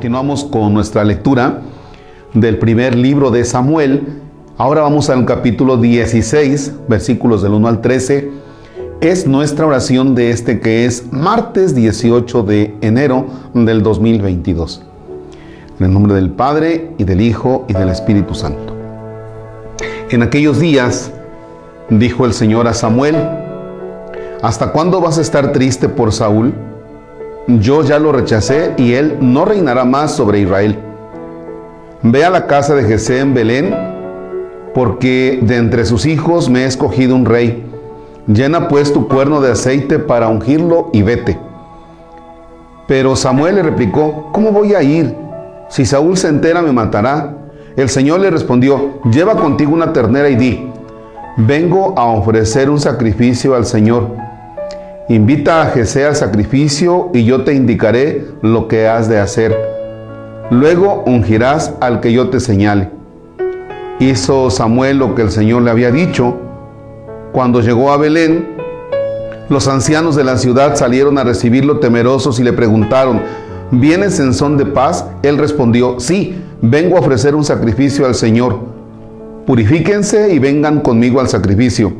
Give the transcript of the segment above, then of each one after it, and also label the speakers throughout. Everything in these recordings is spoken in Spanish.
Speaker 1: Continuamos con nuestra lectura del primer libro de Samuel. Ahora vamos al capítulo 16, versículos del 1 al 13. Es nuestra oración de este que es martes 18 de enero del 2022. En el nombre del Padre y del Hijo y del Espíritu Santo. En aquellos días dijo el Señor a Samuel, ¿hasta cuándo vas a estar triste por Saúl? Yo ya lo rechacé y él no reinará más sobre Israel. Ve a la casa de Jesé en Belén, porque de entre sus hijos me he escogido un rey. Llena pues tu cuerno de aceite para ungirlo y vete. Pero Samuel le replicó, ¿cómo voy a ir? Si Saúl se entera me matará. El Señor le respondió, lleva contigo una ternera y di, vengo a ofrecer un sacrificio al Señor. Invita a Jesé al sacrificio y yo te indicaré lo que has de hacer. Luego ungirás al que yo te señale. Hizo Samuel lo que el Señor le había dicho. Cuando llegó a Belén, los ancianos de la ciudad salieron a recibirlo temerosos y le preguntaron, ¿vienes en son de paz? Él respondió, sí, vengo a ofrecer un sacrificio al Señor. Purifíquense y vengan conmigo al sacrificio.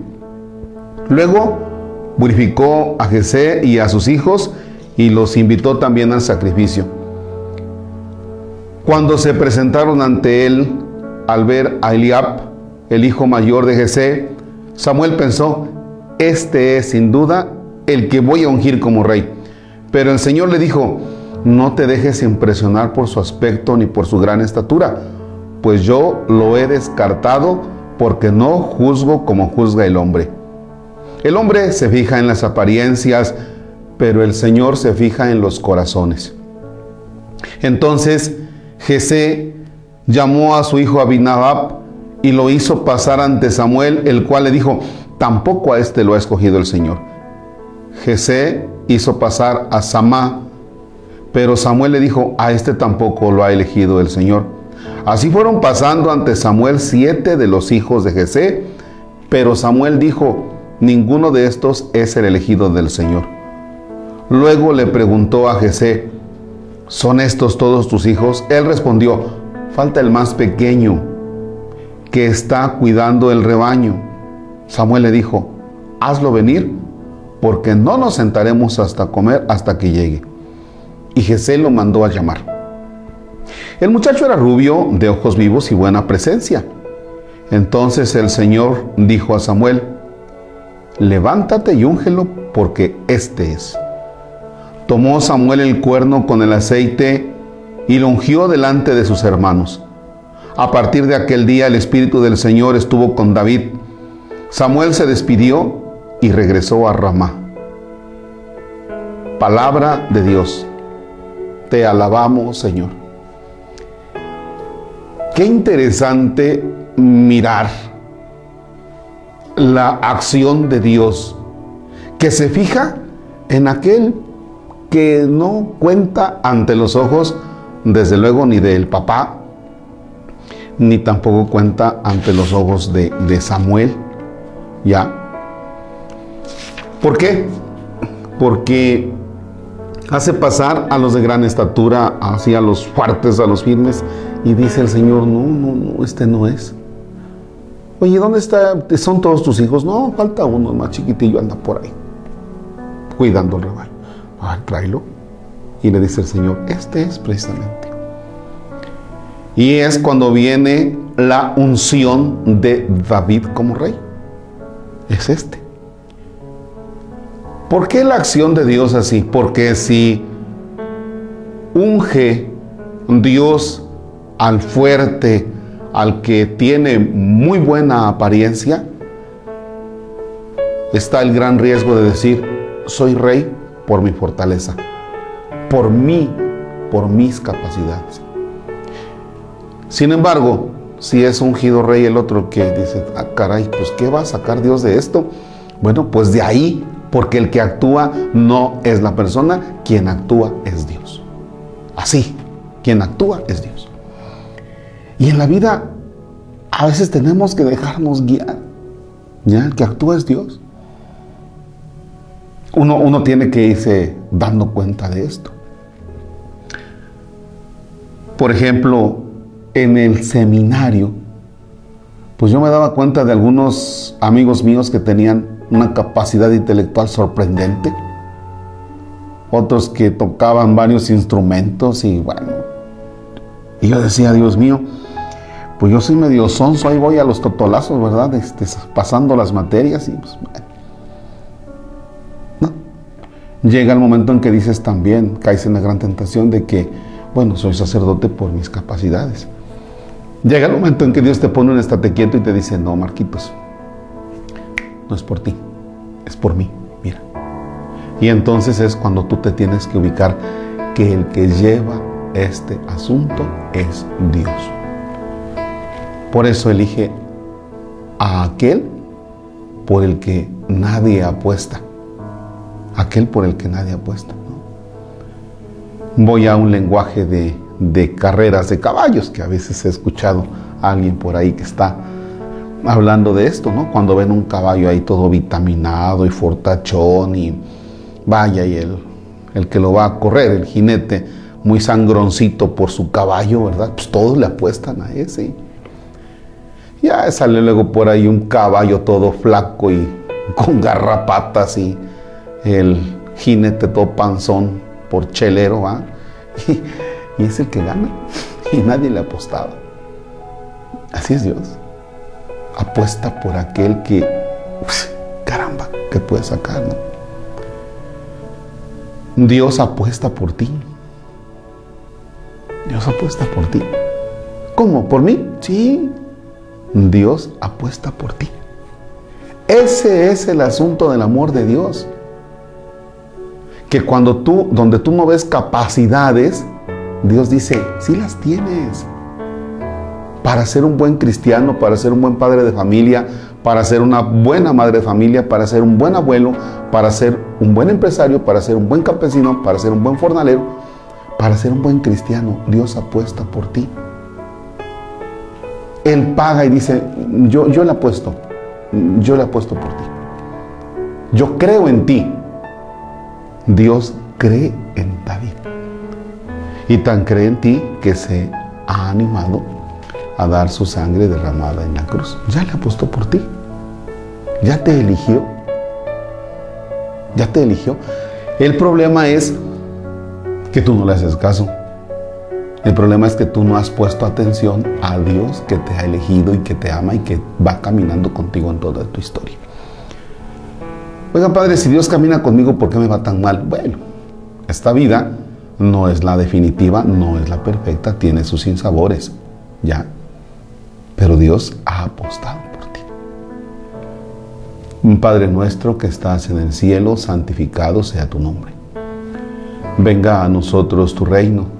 Speaker 1: Luego purificó a Jesé y a sus hijos y los invitó también al sacrificio. Cuando se presentaron ante él al ver a Eliab, el hijo mayor de Jesé, Samuel pensó, este es sin duda el que voy a ungir como rey. Pero el Señor le dijo, no te dejes impresionar por su aspecto ni por su gran estatura, pues yo lo he descartado porque no juzgo como juzga el hombre. El hombre se fija en las apariencias, pero el Señor se fija en los corazones. Entonces Jesé llamó a su hijo Abinadab y lo hizo pasar ante Samuel, el cual le dijo, tampoco a este lo ha escogido el Señor. Jesé hizo pasar a Samá, pero Samuel le dijo, a este tampoco lo ha elegido el Señor. Así fueron pasando ante Samuel siete de los hijos de Jesé, pero Samuel dijo, ninguno de estos es el elegido del Señor. Luego le preguntó a Jesé, ¿son estos todos tus hijos? Él respondió, falta el más pequeño, que está cuidando el rebaño. Samuel le dijo, hazlo venir, porque no nos sentaremos hasta comer hasta que llegue. Y Jesé lo mandó a llamar. El muchacho era rubio, de ojos vivos y buena presencia. Entonces el Señor dijo a Samuel, levántate y úngelo porque este es. Tomó Samuel el cuerno con el aceite y lo ungió delante de sus hermanos. A partir de aquel día el Espíritu del Señor estuvo con David. Samuel se despidió y regresó a Ramá. Palabra de Dios. Te alabamos, Señor. Qué interesante mirar la acción de Dios, que se fija en aquel que no cuenta ante los ojos, desde luego, ni del papá, ni tampoco cuenta ante los ojos de, Samuel. ¿Ya? ¿Por qué? Porque hace pasar a los de gran estatura, así a los fuertes, a los firmes, y dice el Señor, no, no, no, este no es. Oye, ¿dónde está? ¿Son todos tus hijos? No, falta uno más chiquitillo, anda por ahí, cuidando el rebaño. Ah, tráelo. Y le dice el Señor, este es precisamente. Y es cuando viene la unción de David como rey. Es este. ¿Por qué la acción de Dios así? Porque si unge Dios al fuerte, al que tiene muy buena apariencia, está el gran riesgo de decir, soy rey por mi fortaleza, por mí, por mis capacidades. Sin embargo, si es ungido rey el otro que dice, ah, caray, pues ¿qué va a sacar Dios de esto? Bueno, pues de ahí, porque el que actúa no es la persona, quien actúa es Dios. Así, quien actúa es Dios. Y en la vida a veces tenemos que dejarnos guiar. ¿Ya? El que actúa es Dios. Uno, uno tiene que irse dando cuenta de esto. Por ejemplo, en el seminario, pues yo me daba cuenta de algunos amigos míos que tenían una capacidad intelectual sorprendente, otros que tocaban varios instrumentos y bueno, y yo decía, Dios mío, pues yo soy medio sonso, ahí voy a los totolazos, ¿verdad? Este, pasando las materias y pues, no. Llega el momento en que dices también, caes en la gran tentación de que, bueno, soy sacerdote por mis capacidades. Llega el momento en que Dios te pone un estate quieto y te dice, no, Marquitos, no es por ti, es por mí, mira. Y entonces es cuando tú te tienes que ubicar que el que lleva este asunto es Dios. Por eso elige a aquel por el que nadie apuesta. Aquel por el que nadie apuesta. Voy a un lenguaje de, carreras de caballos, que a veces he escuchado a alguien por ahí que está hablando de esto, ¿no? Cuando ven un caballo ahí todo vitaminado y fortachón y vaya y el, el que lo va a correr, el jinete, muy sangroncito por su caballo, ¿verdad? Pues todos le apuestan a ese. Ya sale luego por ahí un caballo todo flaco y con garrapatas y el jinete todo panzón por chelero, ¿va? Y, es el que gana y nadie le ha apostado. Así es Dios. Apuesta por aquel que, caramba, que puede sacar, ¿no? Dios apuesta por ti. Dios apuesta por ti. ¿Cómo? ¿Por mí? Sí. Dios apuesta por ti. Ese es el asunto del amor de Dios. Que cuando tú, donde tú no ves capacidades, Dios dice, sí las tienes. Para ser un buen cristiano, para ser un buen padre de familia, para ser una buena madre de familia, para ser un buen abuelo, para ser un buen empresario, para ser un buen campesino, para ser un buen fornalero, para ser un buen cristiano, Dios apuesta por ti. Él paga y dice, yo, yo le apuesto, yo le apuesto por ti. Yo creo en ti. Dios cree en David. Y tan cree en ti que se ha animado a dar su sangre derramada en la cruz. Ya le apostó por ti. Ya te eligió. Ya te eligió. El problema es que tú no le haces caso. El problema es que tú no has puesto atención a Dios que te ha elegido y que te ama y que va caminando contigo en toda tu historia. Oigan, Padre, si Dios camina conmigo, ¿por qué me va tan mal? Bueno, esta vida no es la definitiva, no es la perfecta, tiene sus sinsabores, ya. Pero Dios ha apostado por ti. Padre nuestro que estás en el cielo, santificado sea tu nombre. Venga a nosotros tu reino,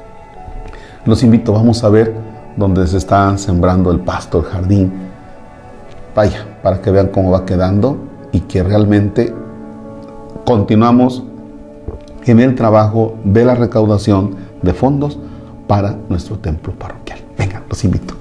Speaker 1: Los invito, vamos a ver dónde se está sembrando el pasto, el jardín. Vaya, para que vean cómo va quedando y que realmente continuamos en el trabajo de la recaudación de fondos para nuestro templo parroquial. Venga, los invito.